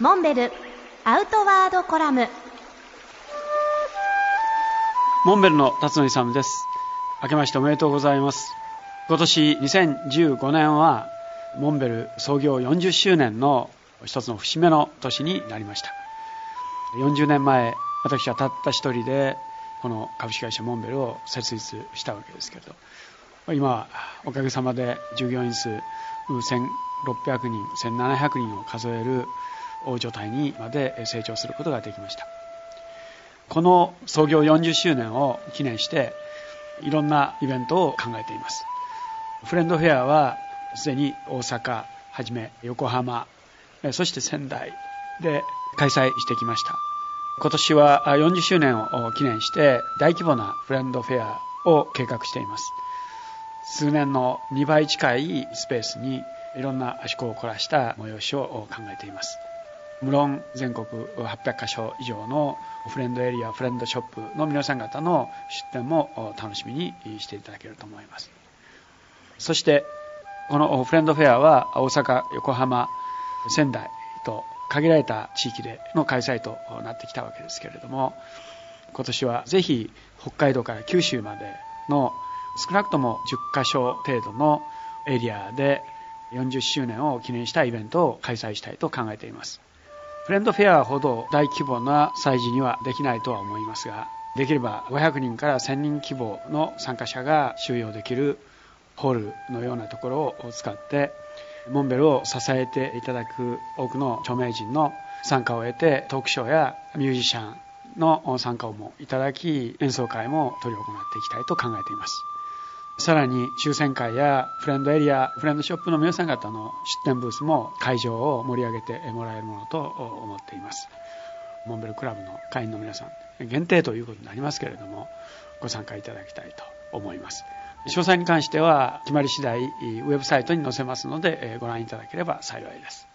モンベルアウトワードコラム。モンベルの辰野勇です。明けましておめでとうございます。今年2015年はモンベル創業40周年の一つの節目の年になりました。40年前私はたった一人でこの株式会社モンベルを設立したわけですけれど。今おかげさまで従業員数1600人1700人を数える大所帯にまで成長することができました。この創業40周年を記念していろんなイベントを考えています。フレンドフェアはすでに大阪はじめ横浜そして仙台で開催してきました。今年は40周年を記念して大規模なフレンドフェアを計画しています。数年の2倍近いスペースにいろんな趣向を凝らした催しを考えています。無論全国800カ所以上のフレンドエリアフレンドショップの皆さん方の出店も楽しみにしていただけると思います。そしてこのフレンドフェアは大阪横浜仙台と限られた地域での開催となってきたわけですけれども今年はぜひ北海道から九州までの少なくとも10カ所程度のエリアで40周年を記念したイベントを開催したいと考えています。フレンドフェアほど大規模な催事にはできないとは思いますができれば500人から1000人規模の参加者が収容できるホールのようなところを使ってモンベルを支えていただく多くの著名人の参加を得てトークショーやミュージシャンの参加をもいただき演奏会も執り行っていきたいと考えています。さらに抽選会やフレンドエリアフレンドショップの皆さん方の出店ブースも会場を盛り上げてもらえるものと思っています。モンベルクラブの会員の皆さん限定ということになりますけれどもご参加いただきたいと思います。詳細に関しては決まり次第ウェブサイトに載せますのでご覧いただければ幸いです。